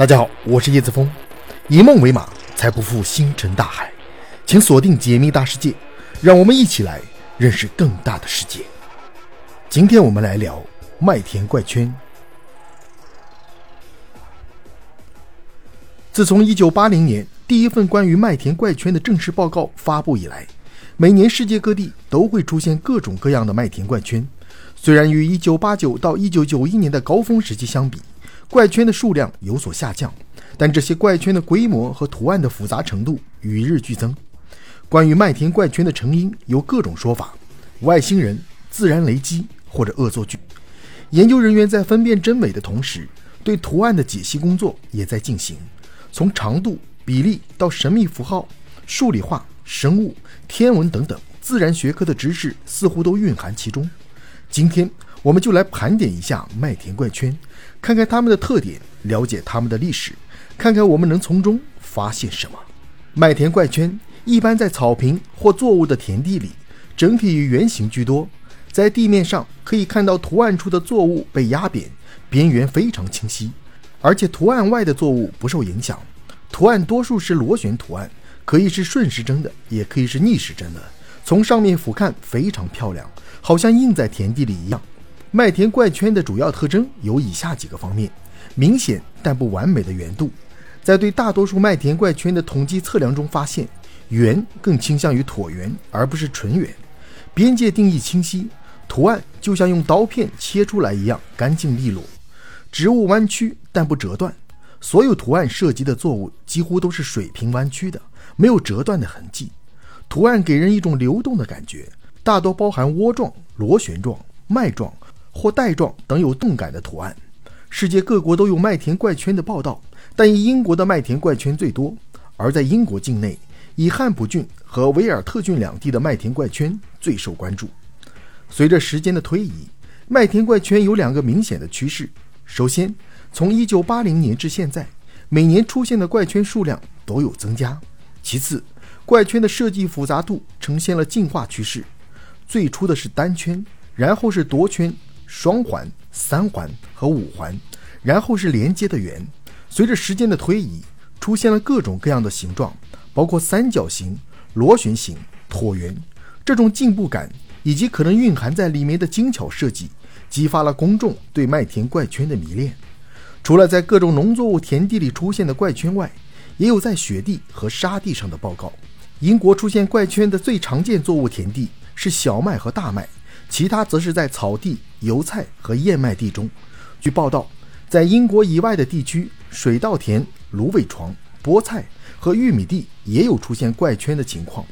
大家好，我是叶子峰，以梦为马，才不负星辰大海。请锁定解密大世界，让我们一起来认识更大的世界。今天我们来聊麦田怪圈。自从1980年第一份关于麦田怪圈的正式报告发布以来，每年世界各地都会出现各种各样的麦田怪圈。虽然与1989到1991年的高峰时期相比，怪圈的数量有所下降，但这些怪圈的规模和图案的复杂程度与日俱增。关于麦田怪圈的成因有各种说法：外星人、自然雷击或者恶作剧。研究人员在分辨真伪的同时，对图案的解析工作也在进行。从长度、比例到神秘符号、数理化、生物、天文等等自然学科的知识，似乎都蕴含其中。今天，我们就来盘点一下麦田怪圈。看看它们的特点，了解它们的历史，看看我们能从中发现什么。麦田怪圈一般在草坪或作物的田地里，整体以圆形居多。在地面上可以看到图案处的作物被压扁，边缘非常清晰，而且图案外的作物不受影响。图案多数是螺旋图案，可以是顺时针的，也可以是逆时针的。从上面俯瞰非常漂亮，好像印在田地里一样。麦田怪圈的主要特征有以下几个方面：明显但不完美的圆度，在对大多数麦田怪圈的统计测量中发现，圆更倾向于椭圆而不是纯圆；边界定义清晰，图案就像用刀片切出来一样干净利落；植物弯曲但不折断，所有图案涉及的作物几乎都是水平弯曲的，没有折断的痕迹。图案给人一种流动的感觉，大多包含窝状、螺旋状、脉状。或带状等有动感的图案，世界各国都有麦田怪圈的报道，但以英国的麦田怪圈最多。而在英国境内，以汉普郡和维尔特郡两地的麦田怪圈最受关注。随着时间的推移，麦田怪圈有两个明显的趋势：首先，从1980年至现在，每年出现的怪圈数量都有增加；其次，怪圈的设计复杂度呈现了进化趋势，最初的是单圈，然后是多圈。双环、三环和五环，然后是连接的圆。随着时间的推移，出现了各种各样的形状，包括三角形、螺旋形、椭圆。这种进步感以及可能蕴含在里面的精巧设计，激发了公众对麦田怪圈的迷恋。除了在各种农作物田地里出现的怪圈外，也有在雪地和沙地上的报告。英国出现怪圈的最常见作物田地是小麦和大麦。其他则是在草地、油菜和燕麦地中。据报道，在英国以外的地区，水稻田、芦苇床、菠菜和玉米地也有出现怪圈的情况。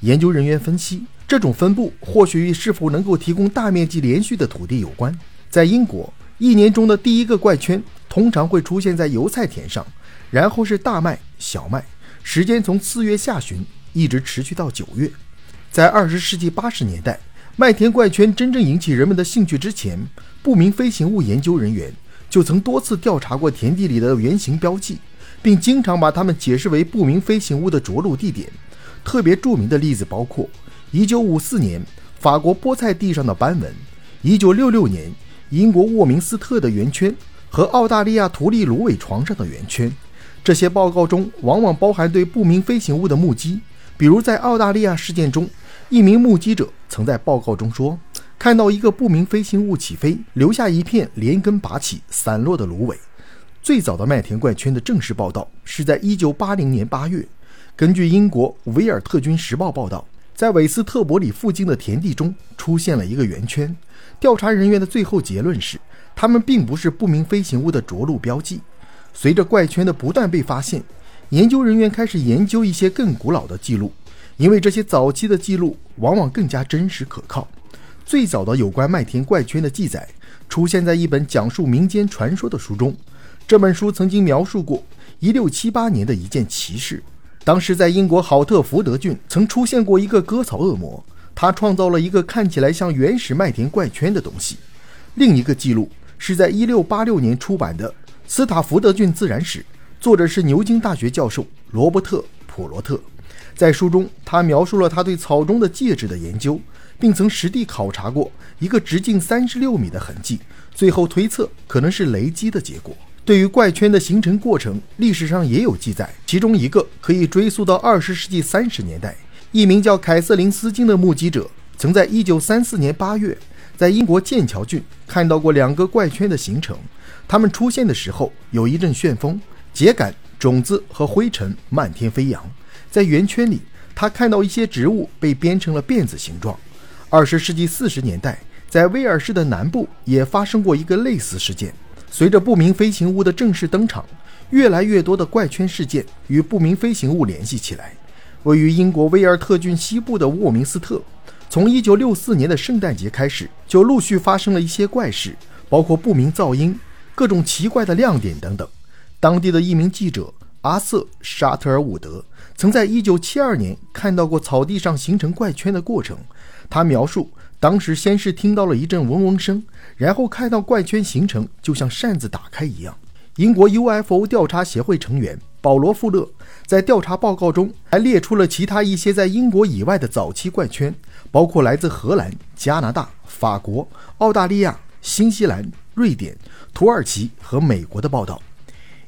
研究人员分析，这种分布或许与是否能够提供大面积连续的土地有关。在英国，一年中的第一个怪圈通常会出现在油菜田上，然后是大麦、小麦，时间从四月下旬一直持续到九月。在二十世纪八十年代。麦田怪圈真正引起人们的兴趣之前，不明飞行物研究人员就曾多次调查过田地里的圆形标记，并经常把它们解释为不明飞行物的着陆地点。特别著名的例子包括1954年法国菠菜地上的斑纹，1966年英国沃明斯特的圆圈和澳大利亚图利芦苇床上的圆圈。这些报告中往往包含对不明飞行物的目击，比如在澳大利亚事件中。一名目击者曾在报告中说，看到一个不明飞行物起飞，留下一片连根拔起、散落的芦苇。最早的麦田怪圈的正式报道是在1980年8月。根据英国《维尔特军时报》报道，在韦斯特伯里附近的田地中出现了一个圆圈。调查人员的最后结论是，它们并不是不明飞行物的着陆标记。随着怪圈的不断被发现，研究人员开始研究一些更古老的记录。因为这些早期的记录往往更加真实可靠。最早的有关麦田怪圈的记载出现在一本讲述民间传说的书中。这本书曾经描述过1678年的一件奇事。当时在英国豪特福德郡曾出现过一个割草恶魔，他创造了一个看起来像原始麦田怪圈的东西。另一个记录是在1686年出版的《斯塔福德郡自然史》，作者是牛津大学教授罗伯特·普罗特。在书中，他描述了他对草中的戒指的研究，并曾实地考察过一个直径三十六米的痕迹，最后推测可能是雷击的结果。对于怪圈的形成过程，历史上也有记载，其中一个可以追溯到二十世纪三十年代，一名叫凯瑟琳·斯金的目击者，曾在一九三四年八月，在英国剑桥郡看到过两个怪圈的形成。它们出现的时候，有一阵旋风，秸秆、种子和灰尘漫天飞扬。在圆圈里，他看到一些植物被编成了辫子形状。二十世纪四十年代，在威尔士的南部也发生过一个类似事件。随着不明飞行物的正式登场，越来越多的怪圈事件与不明飞行物联系起来。位于英国威尔特郡西部的沃明斯特，从一九六四年的圣诞节开始，就陆续发生了一些怪事，包括不明噪音。各种奇怪的亮点等等。当地的一名记者阿瑟·沙特尔伍德曾在1972年看到过草地上形成怪圈的过程。他描述，当时先是听到了一阵嗡嗡声，然后看到怪圈形成，就像扇子打开一样。英国 UFO 调查协会成员保罗·富勒在调查报告中还列出了其他一些在英国以外的早期怪圈，包括来自荷兰、加拿大、法国、澳大利亚、新西兰。瑞典、土耳其和美国的报道。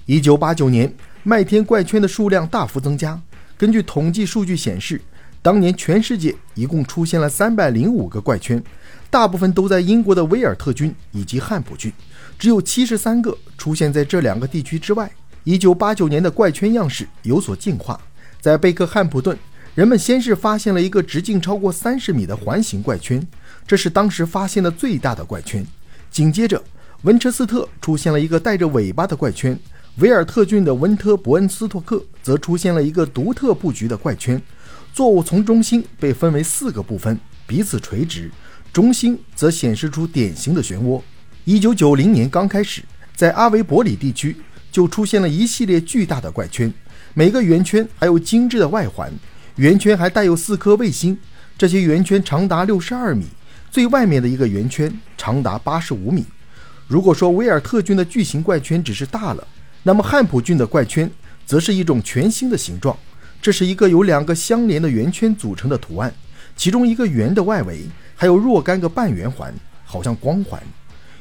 一九八九年，麦田怪圈的数量大幅增加。根据统计数据显示，当年全世界一共出现了三百零五个怪圈，大部分都在英国的威尔特郡以及汉普郡，只有七十三个出现在这两个地区之外。一九八九年的怪圈样式有所进化，在贝克汉普顿，人们先是发现了一个直径超过三十米的环形怪圈，这是当时发现的最大的怪圈。紧接着，文彻斯特出现了一个带着尾巴的怪圈，维尔特郡的温特伯恩斯托克则出现了一个独特布局的怪圈。作物从中心被分为四个部分，彼此垂直，中心则显示出典型的漩涡。一九九零年刚开始，在阿维伯里地区就出现了一系列巨大的怪圈，每个圆圈还有精致的外环，圆圈还带有四颗卫星，这些圆圈长达六十二米，最外面的一个圆圈长达八十五米。如果说威尔特郡的巨型怪圈只是大了，那么汉普郡的怪圈则是一种全新的形状。这是一个由两个相连的圆圈组成的图案，其中一个圆的外围还有若干个半圆环，好像光环。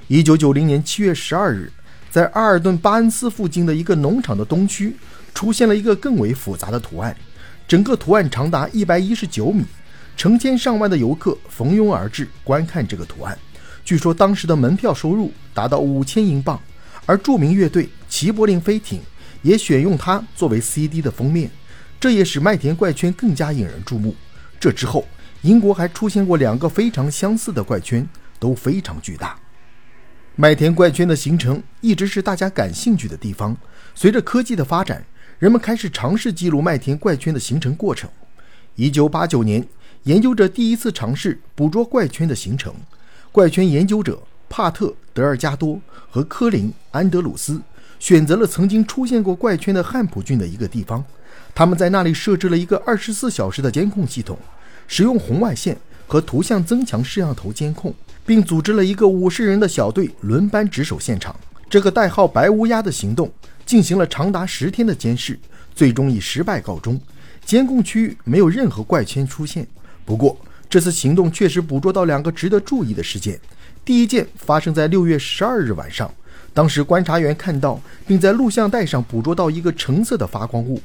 一九九零年七月十二日，在阿尔顿巴恩斯附近的一个农场的东区，出现了一个更为复杂的图案，整个图案长达一百一十九米，成千上万的游客蜂拥而至观看这个图案。据说当时的门票收入达到五千英镑，而著名乐队齐柏林飞艇也选用它作为 CD 的封面，这也使麦田怪圈更加引人注目。这之后，英国还出现过两个非常相似的怪圈，都非常巨大。麦田怪圈的形成一直是大家感兴趣的地方。随着科技的发展，人们开始尝试记录麦田怪圈的形成过程。一九八九年，研究者第一次尝试捕捉怪圈的形成。怪圈研究者帕特·德尔加多和科林·安德鲁斯选择了曾经出现过怪圈的汉普郡的一个地方，他们在那里设置了一个二十四小时的监控系统，使用红外线和图像增强摄像头监控，并组织了一个五十人的小队轮班值守现场。这个代号“白乌鸦”的行动进行了长达十天的监视，最终以失败告终。监控区域没有任何怪圈出现，不过。这次行动确实捕捉到两个值得注意的事件。第一件发生在六月十二日晚上，当时观察员看到并在录像带上捕捉到一个橙色的发光物。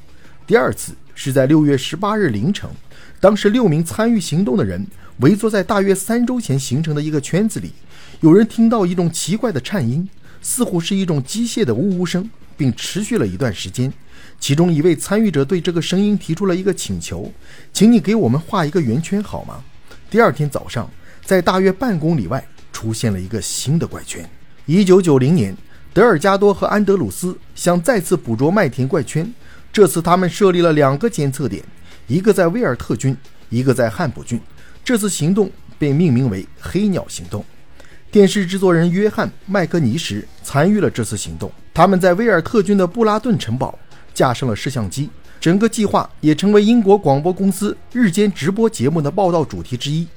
第二次是在六月十八日凌晨，当时六名参与行动的人围坐在大约三周前形成的一个圈子里，有人听到一种奇怪的颤音，似乎是一种机械的呜呜声，并持续了一段时间。其中一位参与者对这个声音提出了一个请求：“请你给我们画一个圆圈好吗？”第二天早上，在大约半公里外出现了一个新的怪圈。一九九零年，德尔加多和安德鲁斯想再次捕捉麦田怪圈，这次他们设立了两个监测点，一个在威尔特郡，一个在汉普郡。这次行动被命名为“黑鸟行动”。电视制作人约翰·麦克尼什参与了这次行动，他们在威尔特郡的布拉顿城堡架上了摄像机。整个计划也成为英国广播公司日间直播节目的报道主题之一。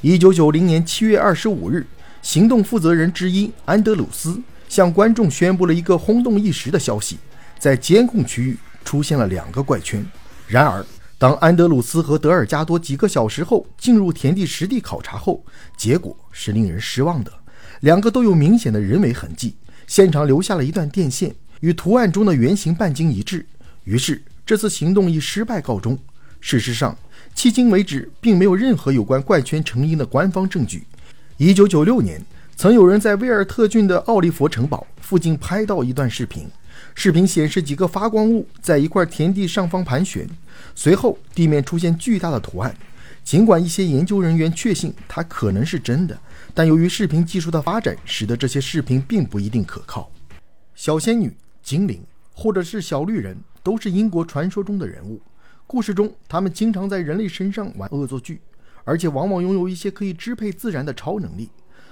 一九九零年七月二十五日，行动负责人之一安德鲁斯向观众宣布了一个轰动一时的消息：在监控区域出现了两个怪圈。然而，当安德鲁斯和德尔加多几个小时后进入田地实地考察后，结果是令人失望的。两个都有明显的人为痕迹，现场留下了一段电线。与图案中的圆形半径一致，于是这次行动以失败告终。事实上，迄今为止并没有任何有关怪圈成因的官方证据。一九九六年，曾有人在威尔特郡的奥利佛城堡附近拍到一段视频，视频显示几个发光物在一块田地上方盘旋，随后地面出现巨大的图案。尽管一些研究人员确信它可能是真的，但由于视频技术的发展，使得这些视频并不一定可靠。小仙女、精灵，或者是小绿人，都是英国传说中的人物。故事中，他们经常在人类身上玩恶作剧，而且往往拥有一些可以支配自然的超能力。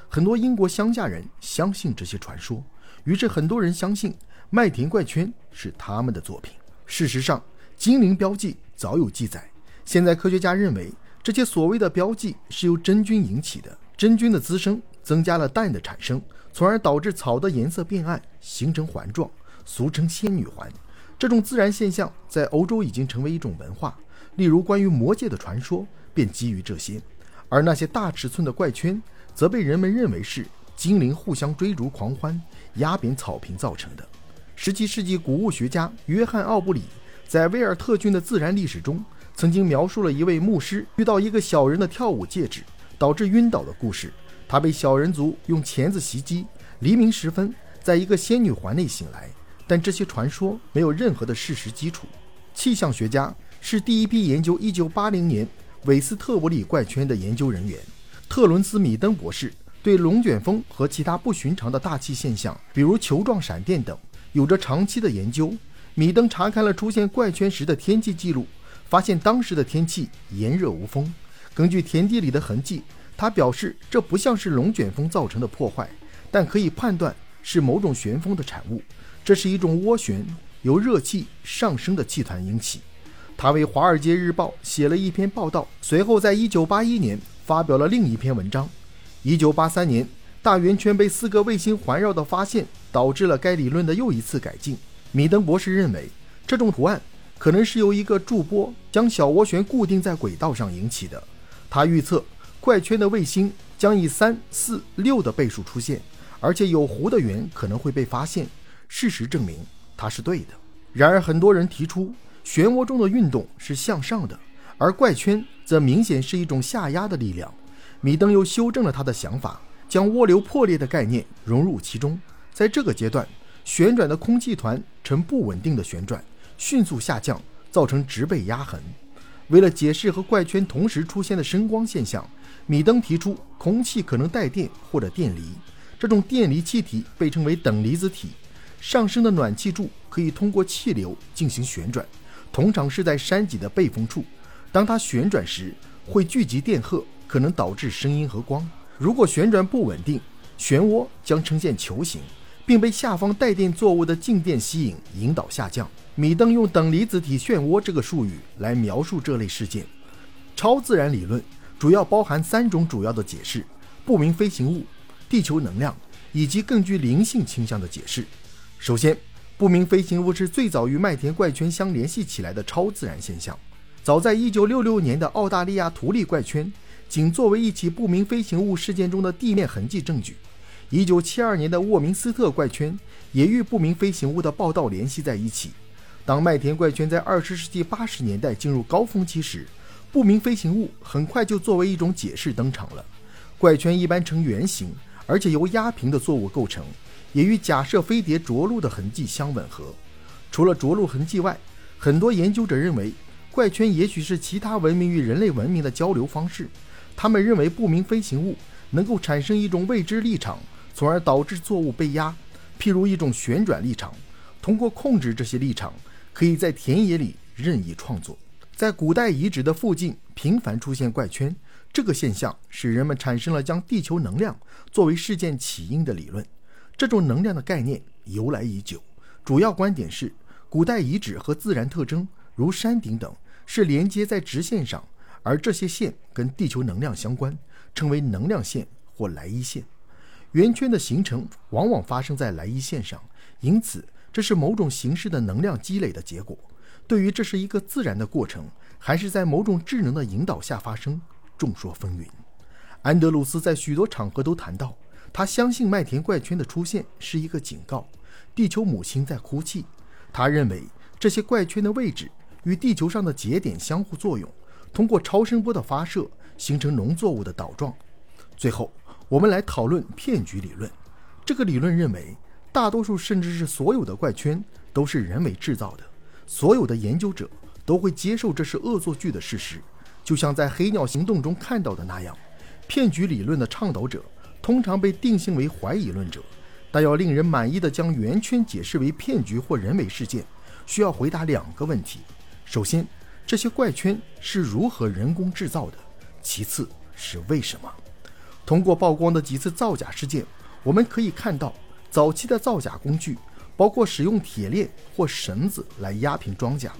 很多英国乡下人相信这些传说，于是很多人相信麦田怪圈是他们的作品。事实上，精灵标记早有记载。现在科学家认为。这些所谓的标记是由真菌引起的，真菌的滋生增加了氮的产生，从而导致草的颜色变暗，形成环状，俗称仙女环。这种自然现象在欧洲已经成为一种文化，例如关于魔界的传说便基于这些。而那些大尺寸的怪圈，则被人们认为是精灵互相追逐狂欢、压扁草坪造成的。十七世纪古物学家约翰·奥布里在威尔特郡的自然历史中。曾经描述了一位牧师遇到一个小人的跳舞戒指，导致晕倒的故事。他被小人族用钳子袭击，黎明时分，在一个仙女环内醒来。但这些传说没有任何的事实基础。气象学家是第一批研究1980年韦斯特伯里怪圈的研究人员。特伦斯·米登博士对龙卷风和其他不寻常的大气现象，比如球状闪电等，有着长期的研究。米登查看了出现怪圈时的天气记录。发现当时的天气炎热无风。根据田地里的痕迹，他表示这不像是龙卷风造成的破坏，但可以判断是某种旋风的产物。这是一种涡旋，由热气上升的气团引起。他为《华尔街日报》写了一篇报道，随后在1981年发表了另一篇文章。1983年，大圆圈被四个卫星环绕的发现，导致了该理论的又一次改进。米登博士认为，这种图案。可能是由一个驻波将小涡旋固定在轨道上引起的。他预测怪圈的卫星将以三、四、六的倍数出现，而且有弧的圆可能会被发现。事实证明他是对的。然而，很多人提出漩涡中的运动是向上的，而怪圈则明显是一种下压的力量。米登又修正了他的想法，将涡流破裂的概念融入其中。在这个阶段，旋转的空气团呈不稳定的旋转。迅速下降，造成植被压痕。为了解释和怪圈同时出现的声光现象，米登提出空气可能带电或者电离。这种电离气体被称为等离子体。上升的暖气柱可以通过气流进行旋转，通常是在山脊的背风处。当它旋转时，会聚集电荷，可能导致声音和光。如果旋转不稳定，漩涡将呈现球形，并被下方带电作物的静电吸引，引导下降。米登用等离子体漩涡这个术语来描述这类事件。超自然理论主要包含三种主要的解释：不明飞行物、地球能量以及更具灵性倾向的解释。首先，不明飞行物是最早与麦田怪圈相联系起来的超自然现象。早在1966年的澳大利亚图利怪圈，仅作为一起不明飞行物事件中的地面痕迹证据。1972年的沃明斯特怪圈也与不明飞行物的报道联系在一起。当麦田怪圈在二十世纪八十年代进入高峰期时，不明飞行物很快就作为一种解释登场了。怪圈一般呈圆形，而且由压平的作物构成，也与假设飞碟着陆的痕迹相吻合。除了着陆痕迹外，很多研究者认为怪圈也许是其他文明与人类文明的交流方式。他们认为不明飞行物能够产生一种未知立场，从而导致作物被压，譬如一种旋转立场。通过控制这些立场。可以在田野里任意创作，在古代遗址的附近频繁出现怪圈，这个现象使人们产生了将地球能量作为事件起因的理论。这种能量的概念由来已久，主要观点是古代遗址和自然特征，如山顶等，是连接在直线上，而这些线跟地球能量相关，称为能量线或莱伊线。圆圈的形成往往发生在莱伊线上，因此。这是某种形式的能量积累的结果。对于这是一个自然的过程，还是在某种智能的引导下发生，众说纷纭。安德鲁斯在许多场合都谈到，他相信麦田怪圈的出现是一个警告，地球母亲在哭泣。他认为这些怪圈的位置与地球上的节点相互作用，通过超声波的发射形成农作物的岛状。最后，我们来讨论骗局理论。这个理论认为，大多数甚至是所有的怪圈都是人为制造的。所有的研究者都会接受这是恶作剧的事实，就像在黑鸟行动中看到的那样。骗局理论的倡导者通常被定性为怀疑论者。但要令人满意的将圆圈解释为骗局或人为事件，需要回答两个问题：首先，这些怪圈是如何人工制造的；其次是为什么。通过曝光的几次造假事件，我们可以看到，早期的造假工具包括使用铁链或绳子来压平装甲，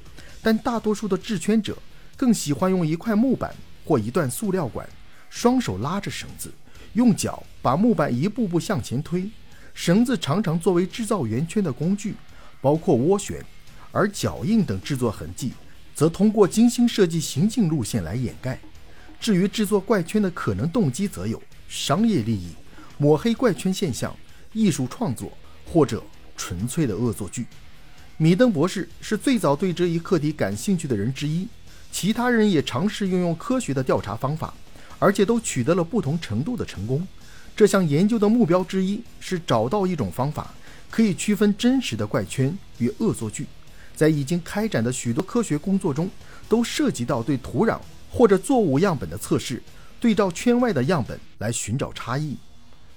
但大多数的制圈者更喜欢用一块木板或一段塑料管，双手拉着绳子，用脚把木板一步步向前推。绳子常常作为制造圆圈的工具，包括涡旋，而脚印等制作痕迹则通过精心设计行进路线来掩盖。至于制作怪圈的可能动机，则有商业利益、抹黑怪圈现象、艺术创作或者纯粹的恶作剧。米登博士是最早对这一课题感兴趣的人之一，其他人也尝试运用科学的调查方法，而且都取得了不同程度的成功。这项研究的目标之一是找到一种方法，可以区分真实的怪圈与恶作剧。在已经开展的许多科学工作中，都涉及到对土壤或者作物样本的测试，对照圈外的样本来寻找差异。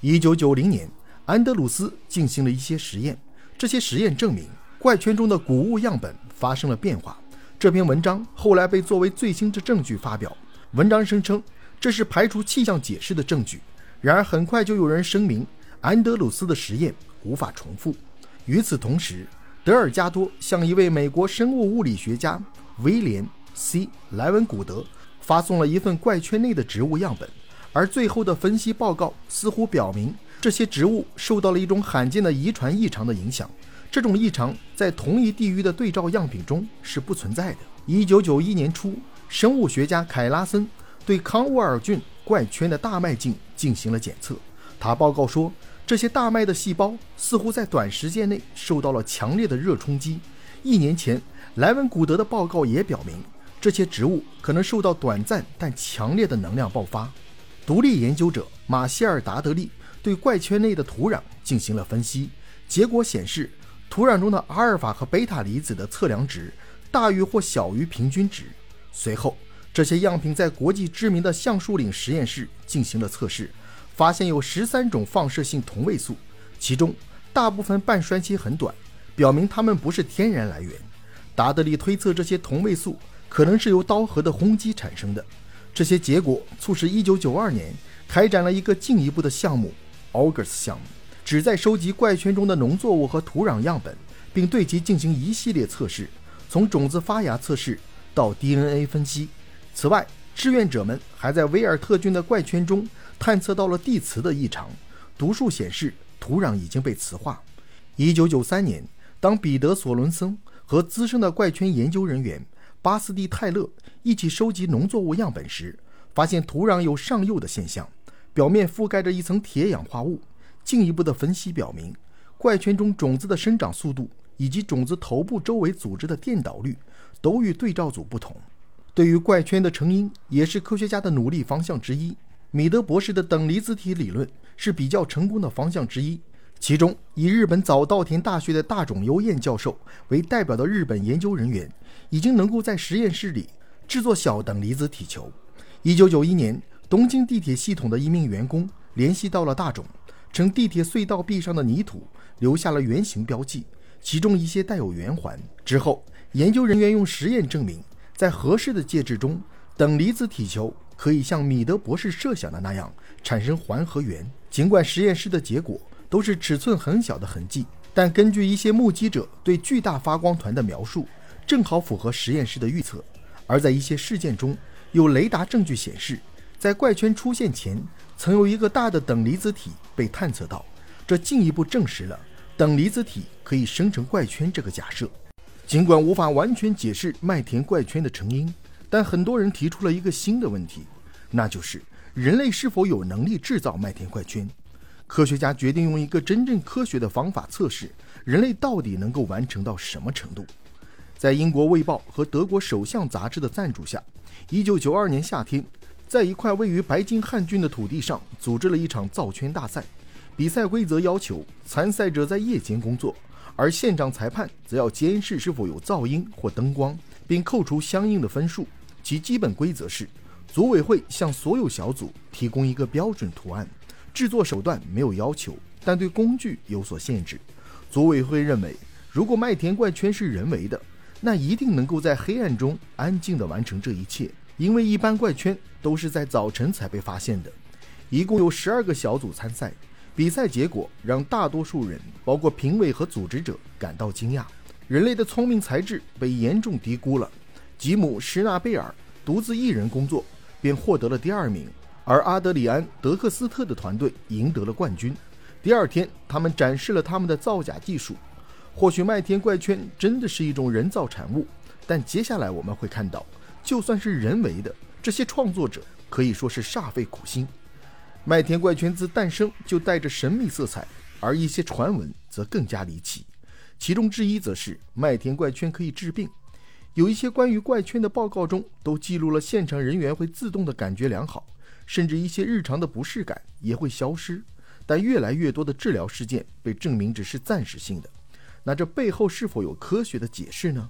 一九九零年，安德鲁斯进行了一些实验，这些实验证明怪圈中的谷物样本发生了变化。这篇文章后来被作为最新之证据发表。文章声称这是排除气象解释的证据。然而，很快就有人声明，安德鲁斯的实验无法重复。与此同时，德尔加多向一位美国生物物理学家威廉 ·C· 莱文古德发送了一份怪圈内的植物样本，而最后的分析报告似乎表明，这些植物受到了一种罕见的遗传异常的影响。这种异常在同一地域的对照样品中是不存在的。一九九一年初，生物学家凯拉森对康沃尔郡。怪圈的大麦茎进行了检测，他报告说，这些大麦的细胞似乎在短时间内受到了强烈的热冲击。一年前，莱文古德的报告也表明，这些植物可能受到短暂但强烈的能量爆发。独立研究者马歇尔·达德利对怪圈内的土壤进行了分析，结果显示，土壤中的阿尔法和贝塔离子的测量值大于或小于平均值。随后。这些样品在国际知名的橡树岭实验室进行了测试，发现有十三种放射性同位素，其中大部分半衰期很短，表明它们不是天然来源。达德利推测这些同位素可能是由刀核的轰击产生的。这些结果促使1992年开展了一个进一步的项目 ——August 项目，旨在收集怪圈中的农作物和土壤样本，并对其进行一系列测试，从种子发芽测试到 DNA 分析。此外，志愿者们还在维尔特郡的怪圈中探测到了地磁的异常，读数显示土壤已经被磁化。1993年，当彼得·索伦森和资深的怪圈研究人员巴斯蒂·泰勒一起收集农作物样本时，发现土壤有上釉的现象，表面覆盖着一层铁氧化物。进一步的分析表明，怪圈中种子的生长速度以及种子头部周围组织的电导率都与对照组不同。对于怪圈的成因，也是科学家的努力方向之一。米德博士的等离子体理论是比较成功的方向之一。其中，以日本早稻田大学的大冢优彦教授为代表的日本研究人员，已经能够在实验室里制作小等离子体球。1991年，东京地铁系统的一名员工联系到了大冢，称地铁隧道壁上的泥土留下了圆形标记，其中一些带有圆环。之后，研究人员用实验证明。在合适的介质中，等离子体球可以像米德博士设想的那样产生环和圆。尽管实验室的结果都是尺寸很小的痕迹，但根据一些目击者对巨大发光团的描述，正好符合实验室的预测。而在一些事件中，有雷达证据显示，在怪圈出现前，曾有一个大的等离子体被探测到，这进一步证实了等离子体可以生成怪圈这个假设。尽管无法完全解释麦田怪圈的成因，但很多人提出了一个新的问题，那就是人类是否有能力制造麦田怪圈？科学家决定用一个真正科学的方法测试人类到底能够完成到什么程度。在英国《卫报》和德国《首相》杂志的赞助下，1992年夏天，在一块位于白金汉郡的土地上组织了一场造圈大赛。比赛规则要求参赛者在夜间工作，而现场裁判则要监视是否有噪音或灯光，并扣除相应的分数。其基本规则是，组委会向所有小组提供一个标准图案，制作手段没有要求，但对工具有所限制。组委会认为，如果麦田怪圈是人为的，那一定能够在黑暗中安静地完成这一切，因为一般怪圈都是在早晨才被发现的。一共有十二个小组参赛，比赛结果让大多数人，包括评委和组织者感到惊讶：人类的聪明才智被严重低估了。吉姆·施纳贝尔独自一人工作，便获得了第二名，而阿德里安·德克斯特的团队赢得了冠军。第二天，他们展示了他们的造假技术。或许麦田怪圈真的是一种人造产物，但接下来我们会看到，就算是人为的，这些创作者可以说是煞费苦心。麦田怪圈自诞生就带着神秘色彩，而一些传闻则更加离奇。其中之一则是麦田怪圈可以治病，有一些关于怪圈的报告中都记录了现场人员会自动的感觉良好，甚至一些日常的不适感也会消失。但越来越多的治疗事件被证明只是暂时性的。那这背后是否有科学的解释呢？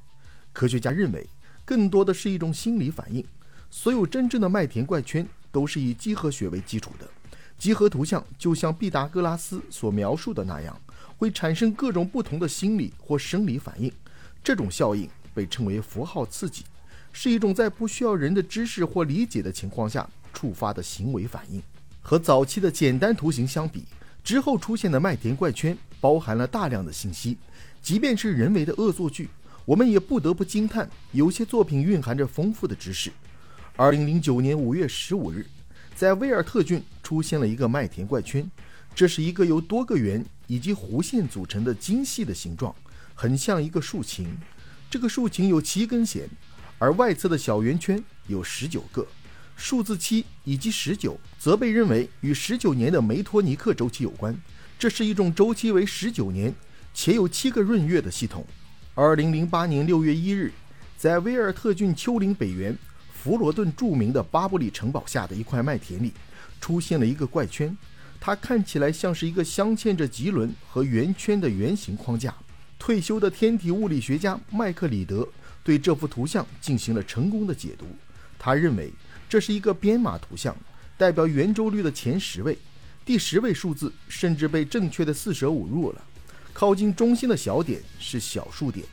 科学家认为，更多的是一种心理反应。所有真正的麦田怪圈都是以几何学为基础的，集合图像就像毕达哥拉斯所描述的那样，会产生各种不同的心理或生理反应。这种效应被称为符号刺激，是一种在不需要人的知识或理解的情况下触发的行为反应。和早期的简单图形相比，之后出现的麦田怪圈包含了大量的信息。即便是人为的恶作剧，我们也不得不惊叹，有些作品蕴含着丰富的知识。二零零九年五月十五日，在威尔特郡出现了一个麦田怪圈，这是一个由多个圆以及弧线组成的精细的形状，很像一个竖琴。这个竖琴有七根弦，而外侧的小圆圈有十九个。数字七以及十九则被认为与十九年的梅托尼克周期有关，这是一种周期为十九年。且有七个闰月的系统。二零零八年六月一日，在威尔特郡丘陵北缘弗罗顿著名的巴布里城堡下的一块麦田里，出现了一个怪圈。它看起来像是一个镶嵌着棘轮和圆圈的圆形框架。退休的天体物理学家麦克里德对这幅图像进行了成功的解读。他认为这是一个编码图像，代表圆周率的前十位，第十位数字甚至被正确的四舍五入了。靠近中心的小点是小数点。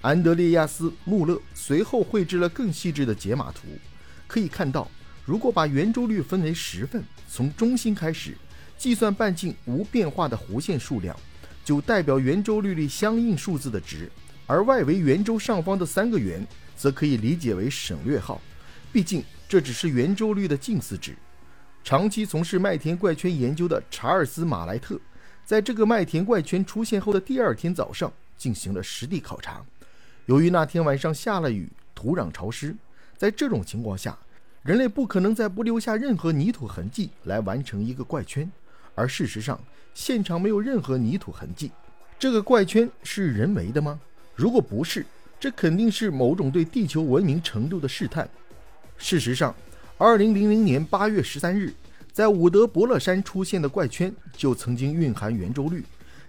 安德烈亚斯·穆勒随后绘制了更细致的解码图，可以看到，如果把圆周率分为十份，从中心开始计算半径无变化的弧线数量，就代表圆周率里相应数字的值；而外围圆周上方的三个圆，则可以理解为省略号，毕竟这只是圆周率的近似值。长期从事麦田怪圈研究的查尔斯·马莱特。在这个麦田怪圈出现后的第二天早上，进行了实地考察。由于那天晚上下了雨，土壤潮湿，在这种情况下，人类不可能在不留下任何泥土痕迹来完成一个怪圈。而事实上，现场没有任何泥土痕迹。这个怪圈是人为的吗？如果不是，这肯定是某种对地球文明程度的试探。事实上，2000年8月13日。在伍德伯勒山出现的怪圈就曾经蕴含圆周率。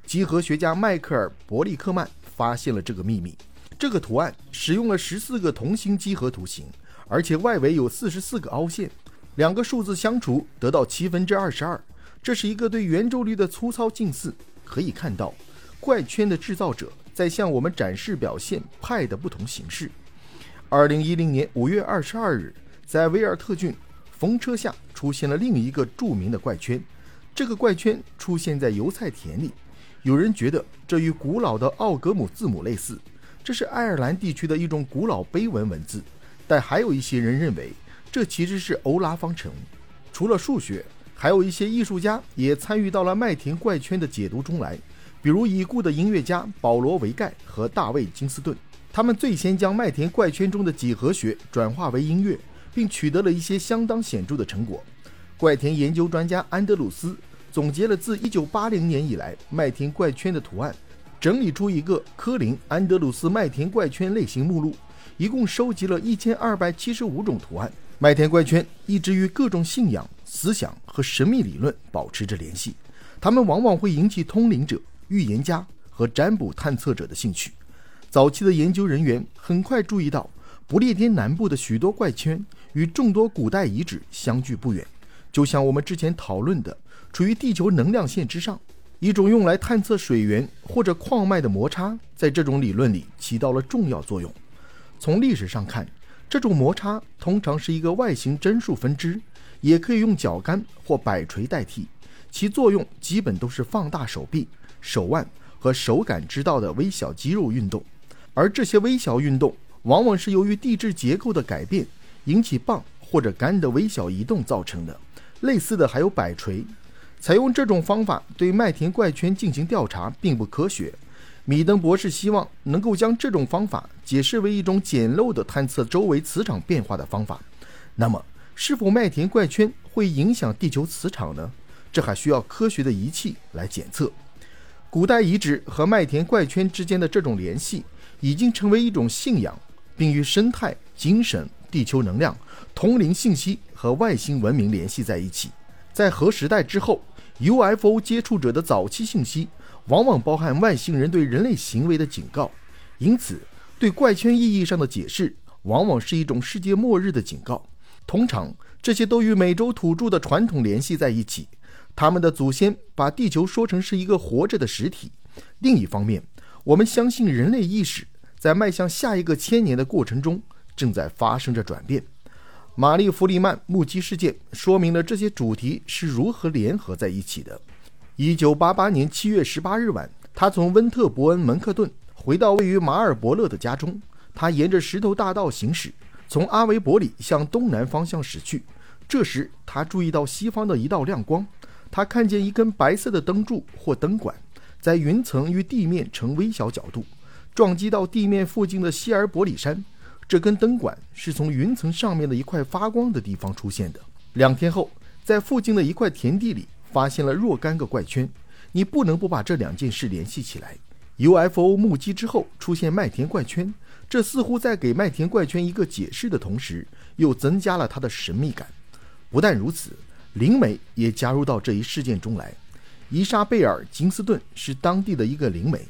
几何学家迈克尔·伯利克曼发现了这个秘密。这个图案使用了十四个同心几何图形，而且外围有四十四个凹陷。两个数字相除得到七分之二十二，这是一个对圆周率的粗糙近似。可以看到，怪圈的制造者在向我们展示表现派的不同形式。二零一零年五月二十二日，在威尔特郡。风车下出现了另一个著名的怪圈，这个怪圈出现在油菜田里。有人觉得这与古老的奥格姆字母类似，这是爱尔兰地区的一种古老碑文文字。但还有一些人认为这其实是欧拉方程。除了数学，还有一些艺术家也参与到了麦田怪圈的解读中来，比如已故的音乐家保罗·维盖和大卫·金斯顿，他们最先将麦田怪圈中的几何学转化为音乐。并取得了一些相当显著的成果。怪田研究专家安德鲁斯总结了自1980年以来麦田怪圈的图案，整理出一个科林安德鲁斯麦田怪圈类型目录，一共收集了一千二百七十五种图案。麦田怪圈一直与各种信仰、思想和神秘理论保持着联系，它们往往会引起通灵者、预言家和占卜探测者的兴趣。早期的研究人员很快注意到，不列颠南部的许多怪圈与众多古代遗址相距不远，就像我们之前讨论的，处于地球能量线之上。一种用来探测水源或者矿脉的摩擦，在这种理论里起到了重要作用。从历史上看。这种摩擦通常是一个外形针数分支，也可以用脚杆或摆锤代替。其作用基本都是放大手臂、手腕和手感知道的微小肌肉运动，而这些微小运动往往是由于地质结构的改变引起棒或者杆的微小移动造成的。类似的还有摆锤。采用这种方法对麦田怪圈进行调查并不科学。米登博士希望能够将这种方法解释为一种简陋的探测周围磁场变化的方法。那么，是否麦田怪圈会影响地球磁场呢？这还需要科学的仪器来检测。古代遗址和麦田怪圈之间的这种联系已经成为一种信仰，并与生态、精神、地球能量、通灵信息和外星文明联系在一起。在核时代之后，UFO 接触者的早期信息。往往包含外星人对人类行为的警告，因此对怪圈意义上的解释往往是一种世界末日的警告。通常，这些都与美洲土著的传统联系在一起。他们的祖先把地球说成是一个活着的实体。另一方面，我们相信人类意识在迈向下一个千年的过程中正在发生着转变。玛丽·弗里曼目击事件说明了这些主题是如何联合在一起的。一九八八年七月十八日晚，他从温特伯恩门克顿回到位于马尔伯勒的家中。他沿着石头大道行驶，从阿维伯里向东南方向驶去。这时，他注意到西方的一道亮光。他看见一根白色的灯柱或灯管，在云层与地面呈微小角度，撞击到地面附近的希尔伯里山。这根灯管是从云层上面的一块发光的地方出现的。两天后，在附近的一块田地里。发现了若干个怪圈，你不能不把这两件事联系起来。UFO 目击之后出现麦田怪圈，这似乎在给麦田怪圈一个解释的同时，又增加了它的神秘感。不但如此，灵媒也加入到这一事件中来。伊莎贝尔·金斯顿是当地的一个灵媒，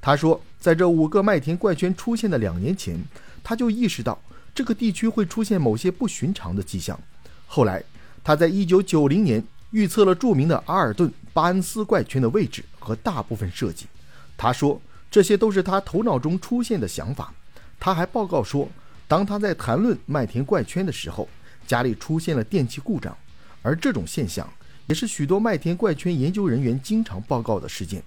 他说，在这五个麦田怪圈出现的两年前，他就意识到这个地区会出现某些不寻常的迹象。后来，他在1990年。预测了著名的阿尔顿·巴恩斯怪圈的位置和大部分设计。他说，这些都是他头脑中出现的想法。他还报告说，当他在谈论麦田怪圈的时候，家里出现了电气故障，而这种现象也是许多麦田怪圈研究人员经常报告的事件。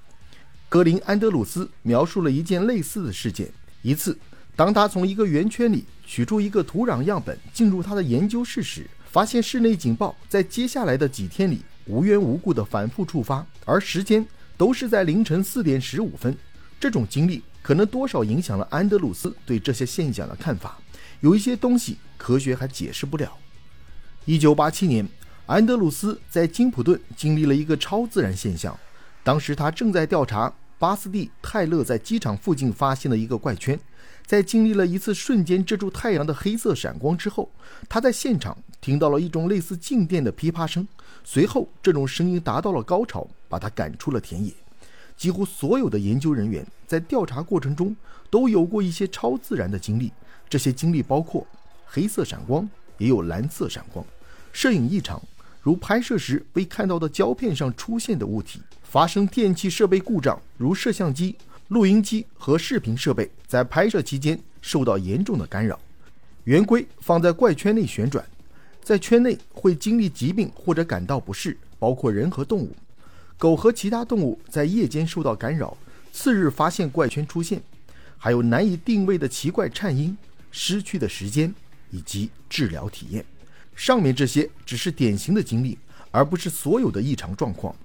格林安德鲁斯描述了一件类似的事件：一次，当他从一个圆圈里取出一个土壤样本进入他的研究室时。发现室内警报在接下来的几天里无缘无故的反复触发，而时间都是在凌晨四点十五分。这种经历可能多少影响了安德鲁斯对这些现象的看法。有一些东西科学还解释不了。一九八七年，安德鲁斯在金普顿经历了一个超自然现象。当时他正在调查巴斯蒂泰勒在机场附近发现的一个怪圈。在经历了一次瞬间遮住太阳的黑色闪光之后，他在现场听到了一种类似静电的噼啪声。随后，这种声音达到了高潮，把他赶出了田野。几乎所有的研究人员在调查过程中都有过一些超自然的经历，这些经历包括黑色闪光，也有蓝色闪光；摄影异常，如拍摄时被看到的胶片上出现的物体；发生电器设备故障，如摄像机。录音机和视频设备在拍摄期间受到严重的干扰。圆规放在怪圈内旋转，在圈内会经历疾病或者感到不适，包括人和动物。狗和其他动物在夜间受到干扰，次日发现怪圈出现，还有难以定位的奇怪颤音、失去的时间以及治疗体验。上面这些只是典型的经历，而不是所有的异常状况。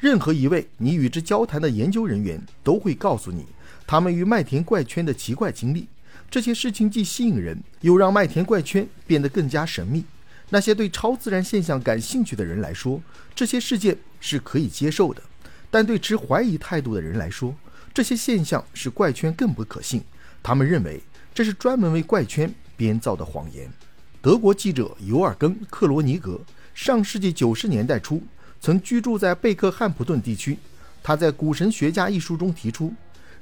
任何一位你与之交谈的研究人员都会告诉你，他们与麦田怪圈的奇怪经历。这些事情既吸引人，又让麦田怪圈变得更加神秘。那些对超自然现象感兴趣的人来说，这些事件是可以接受的；但对持怀疑态度的人来说，这些现象是怪圈更不可信。他们认为这是专门为怪圈编造的谎言。德国记者尤尔根·克罗尼格上世纪九十年代初曾居住在贝克汉普顿地区。他在《古神学家》一书中提出，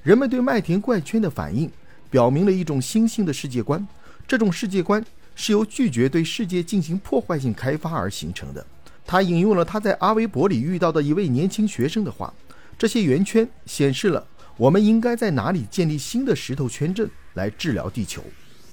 人们对麦田怪圈的反应表明了一种新兴的世界观。这种世界观。是由拒绝对世界进行破坏性开发而形成的。他引用了他在阿维伯里遇到的一位年轻学生的话：“这些圆圈显示了我们应该在哪里建立新的石头圈镇来治疗地球。”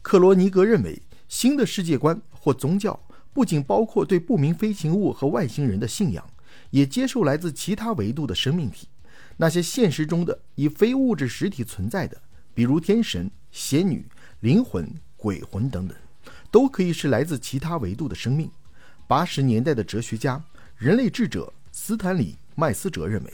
克罗尼格认为，新的世界观或宗教不仅包括对不明飞行物和外星人的信仰，也接受来自其他维度的生命体，那些现实中的以非物质实体存在的，比如天神、仙女、灵魂、鬼魂等等。都可以是来自其他维度的生命。八十年代的哲学家、人类智者斯坦里·麦斯哲认为，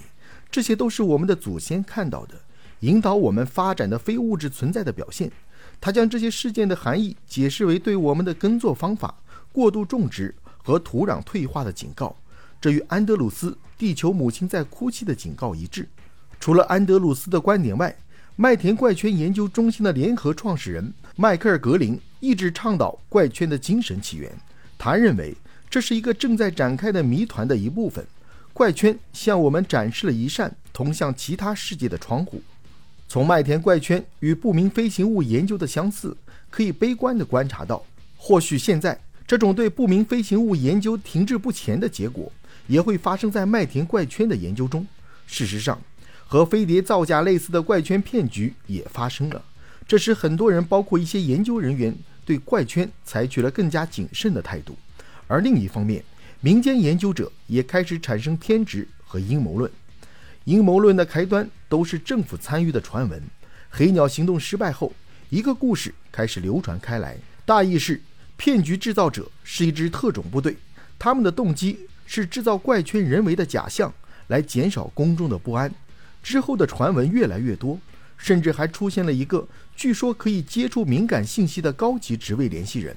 这些都是我们的祖先看到的、引导我们发展的非物质存在的表现。他将这些事件的含义解释为对我们的耕作方法、过度种植和土壤退化的警告。这与安德鲁斯《地球母亲在哭泣》的警告一致。除了安德鲁斯的观点外，麦田怪圈研究中心的联合创始人迈克尔·格林一直倡导怪圈的精神起源。他认为这是一个正在展开的谜团的一部分。怪圈向我们展示了一扇通向其他世界的窗户。从麦田怪圈与不明飞行物研究的相似，可以悲观地观察到，或许现在这种对不明飞行物研究停滞不前的结果，也会发生在麦田怪圈的研究中。事实上。和飞碟造假类似的怪圈骗局也发生了，这使很多人，包括一些研究人员，对怪圈采取了更加谨慎的态度。而另一方面，民间研究者也开始产生偏执和阴谋论。阴谋论的开端都是政府参与的传闻。黑鸟行动失败后，一个故事开始流传开来，大意是骗局制造者是一支特种部队，他们的动机是制造怪圈人为的假象，来减少公众的不安。之后的传闻越来越多，甚至还出现了一个据说可以接触敏感信息的高级职位联系人。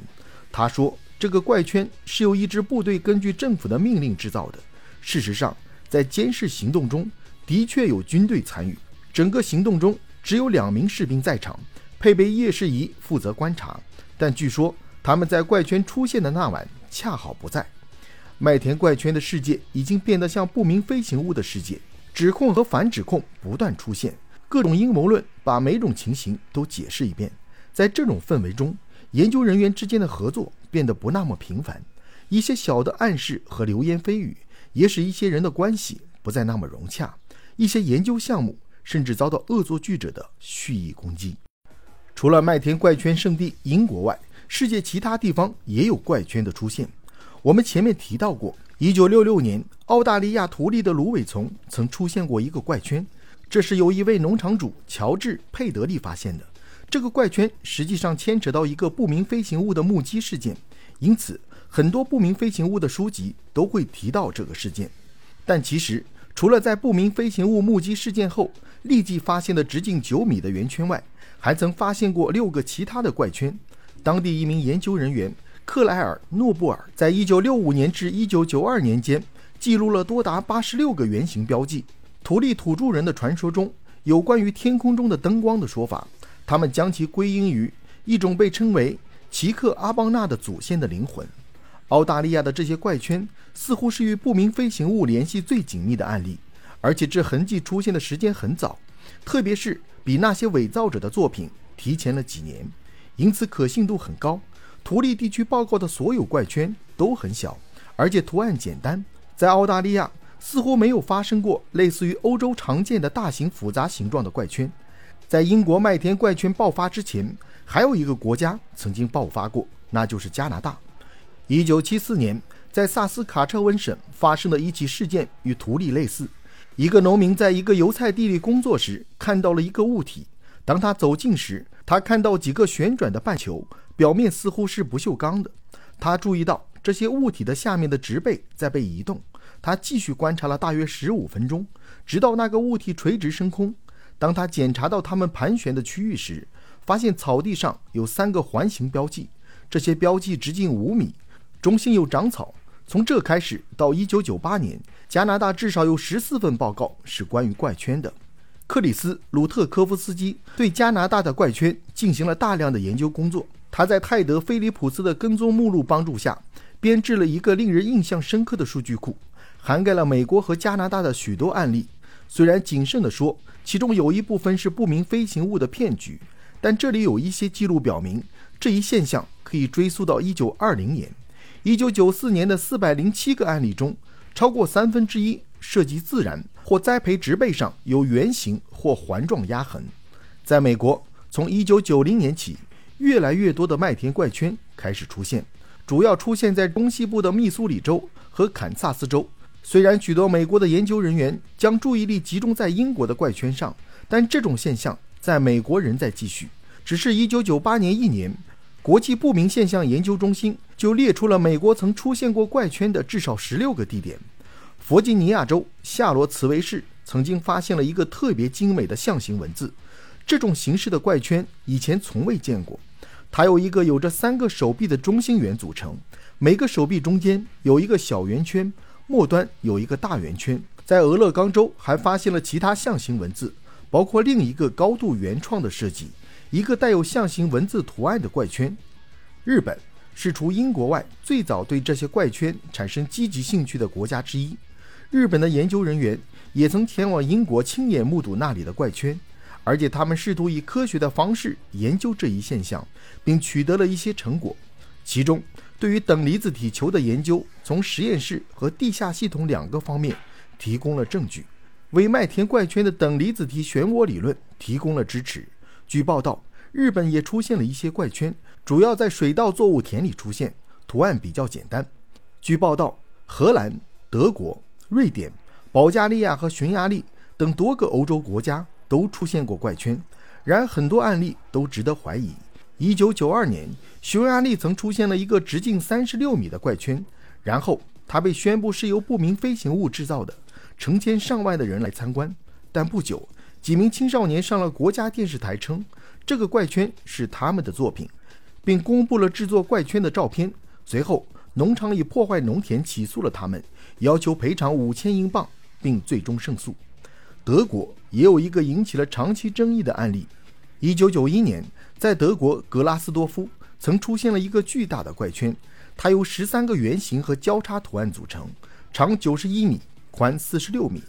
他说，这个怪圈是由一支部队根据政府的命令制造的。事实上，在监视行动中的确有军队参与。整个行动中只有两名士兵在场，配备夜视仪负责观察。但据说他们在怪圈出现的那晚恰好不在。麦田怪圈的世界已经变得像不明飞行物的世界。指控和反指控不断出现，各种阴谋论把每种情形都解释一遍。在这种氛围中，研究人员之间的合作变得不那么频繁。一些小的暗示和流言蜚语也使一些人的关系不再那么融洽。一些研究项目甚至遭到恶作剧者的蓄意攻击。除了麦田怪圈圣地英国外，世界其他地方也有怪圈的出现。我们前面提到过。一九六六年，澳大利亚图利的芦苇丛曾出现过一个怪圈，这是由一位农场主乔治·佩德利发现的。这个怪圈实际上牵扯到一个不明飞行物的目击事件，因此很多不明飞行物的书籍都会提到这个事件。但其实，除了在不明飞行物目击事件后立即发现的直径九米的圆圈外，还曾发现过六个其他的怪圈。当地一名研究人员。克莱尔·诺布尔在1965年至1992年间记录了多达86个圆形标记。图利土著人的传说中有关于天空中的灯光的说法，他们将其归因于一种被称为奇克阿邦纳的祖先的灵魂。澳大利亚的这些怪圈似乎是与不明飞行物联系最紧密的案例，而且这痕迹出现的时间很早，特别是比那些伪造者的作品提前了几年，因此可信度很高。图利地区报告的所有怪圈都很小，而且图案简单。在澳大利亚，似乎没有发生过类似于欧洲常见的大型复杂形状的怪圈。在英国麦田怪圈爆发之前，还有一个国家曾经爆发过，那就是加拿大。1974年，在萨斯卡彻温省发生的一起事件与图利类似。一个农民在一个油菜地里工作时，看到了一个物体。当他走近时，他看到几个旋转的半球。表面似乎是不锈钢的，他注意到这些物体的下面的植被在被移动。他继续观察了大约十五分钟，直到那个物体垂直升空。当他检查到它们盘旋的区域时，发现草地上有三个环形标记，这些标记直径五米，中心有长草。从这开始到一九九八年，加拿大至少有十四份报告是关于怪圈的。克里斯·鲁特科夫斯基对加拿大的怪圈进行了大量的研究工作。他在泰德·菲利普斯的跟踪目录帮助下，编制了一个令人印象深刻的数据库，涵盖了美国和加拿大的许多案例。虽然谨慎地说，其中有一部分是不明飞行物的骗局，但这里有一些记录表明，这一现象可以追溯到1920年。1994年的407个案例中，超过三分之一涉及自然或栽培植被上有圆形或环状压痕。在美国，从1990年起，越来越多的麦田怪圈开始出现，主要出现在东西部的密苏里州和堪萨斯州。虽然许多美国的研究人员将注意力集中在英国的怪圈上，但这种现象在美国仍在继续。只是1998年一年。国际不明现象研究中心就列出了美国曾出现过怪圈的至少十六个地点。弗吉尼亚州夏罗茨维市曾经发现了一个特别精美的象形文字，这种形式的怪圈以前从未见过。它由一个有着三个手臂的中心圆组成，每个手臂中间有一个小圆圈，末端有一个大圆圈。在俄勒冈州还发现了其他象形文字，包括另一个高度原创的设计。一个带有象形文字图案的怪圈。日本是除英国外最早对这些怪圈产生积极兴趣的国家之一。日本的研究人员也曾前往英国亲眼目睹那里的怪圈，而且他们试图以科学的方式研究这一现象，并取得了一些成果。其中，对于等离子体球的研究，从实验室和地下系统两个方面提供了证据，为麦田怪圈的等离子体漩涡理论提供了支持。据报道，日本也出现了一些怪圈，主要在水稻作物田里出现，图案比较简单。据报道，荷兰、德国、瑞典、保加利亚和匈牙利等多个欧洲国家都出现过怪圈，然而很多案例都值得怀疑。1992年，匈牙利曾出现了一个直径36米的怪圈，然后它被宣布是由不明飞行物制造的，成千上万的人来参观，但不久。几名青少年上了国家电视台，称这个怪圈是他们的作品，并公布了制作怪圈的照片。随后，农场以破坏农田起诉了他们，要求赔偿五千英镑，并最终胜诉。德国也有一个引起了长期争议的案例：一九九一年，在德国格拉斯多夫曾出现了一个巨大的怪圈，它由十三个圆形和交叉图案组成，长九十一米，宽四十六米。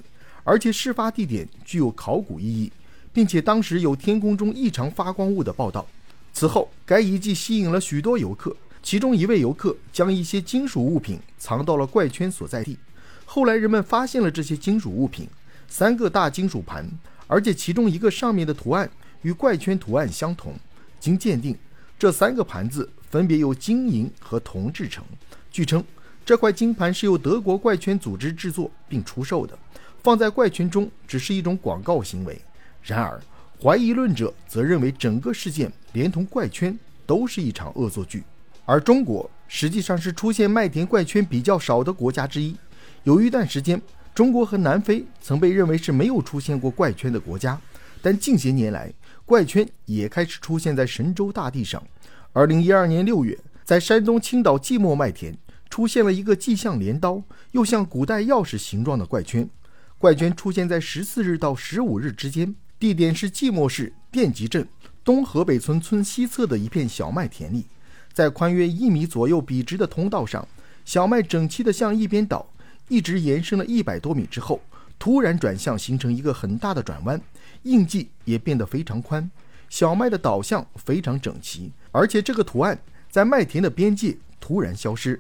而且事发地点具有考古意义，并且当时有天空中异常发光物的报道。此后，该遗迹吸引了许多游客，其中一位游客将一些金属物品藏到了怪圈所在地。后来，人们发现了这些金属物品——三个大金属盘，而且其中一个上面的图案与怪圈图案相同。经鉴定，这三个盘子分别由金银和铜制成。据称，这块金盘是由德国怪圈组织制作并出售的。放在怪圈中只是一种广告行为。然而，怀疑论者则认为整个事件连同怪圈都是一场恶作剧。而中国实际上是出现麦田怪圈比较少的国家之一。有一段时间，中国和南非曾被认为是没有出现过怪圈的国家。但近些年来，怪圈也开始出现在神州大地上。二零一二年六月，在山东青岛即墨麦田出现了一个既像镰刀又像古代钥匙形状的怪圈。怪圈出现在十四日到十五日之间，地点是即墨市电集镇东河北村村西侧的一片小麦田里。在宽约一米左右笔直的通道上，小麦整齐地向一边倒，一直延伸了一百多米之后，突然转向，形成一个很大的转弯，印记也变得非常宽。小麦的倒向非常整齐，而且这个图案在麦田的边界突然消失。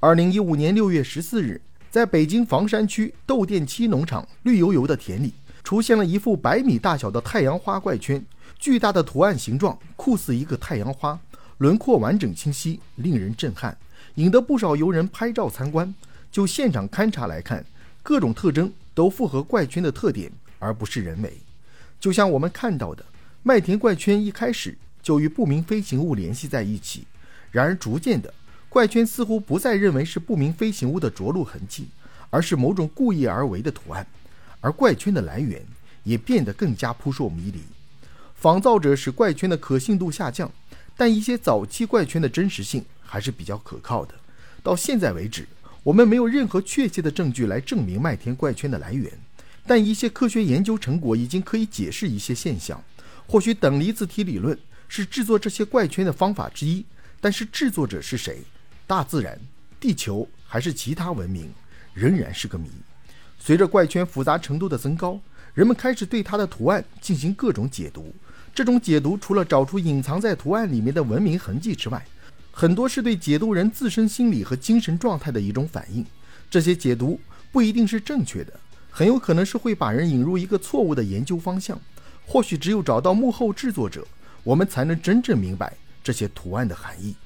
二零一五年六月十四日。在北京房山区窦店七农场绿油油的田里，出现了一幅百米大小的太阳花怪圈，巨大的图案形状酷似一个太阳花，轮廓完整清晰，令人震撼，引得不少游人拍照参观。就现场勘查来看，各种特征都符合怪圈的特点，而不是人为。就像我们看到的，麦田怪圈一开始就与不明飞行物联系在一起，然而逐渐的。怪圈似乎不再认为是不明飞行物的着陆痕迹，而是某种故意而为的图案，而怪圈的来源也变得更加扑朔迷离。仿造者使怪圈的可信度下降，但一些早期怪圈的真实性还是比较可靠的。到现在为止，我们没有任何确切的证据来证明麦田怪圈的来源，但一些科学研究成果已经可以解释一些现象。或许等离子体理论是制作这些怪圈的方法之一，但是制作者是谁？大自然、地球还是其他文明，仍然是个谜。随着怪圈复杂程度的增高，人们开始对它的图案进行各种解读。这种解读除了找出隐藏在图案里面的文明痕迹之外，很多是对解读人自身心理和精神状态的一种反应。这些解读不一定是正确的，很有可能是会把人引入一个错误的研究方向。或许只有找到幕后制作者，我们才能真正明白这些图案的含义。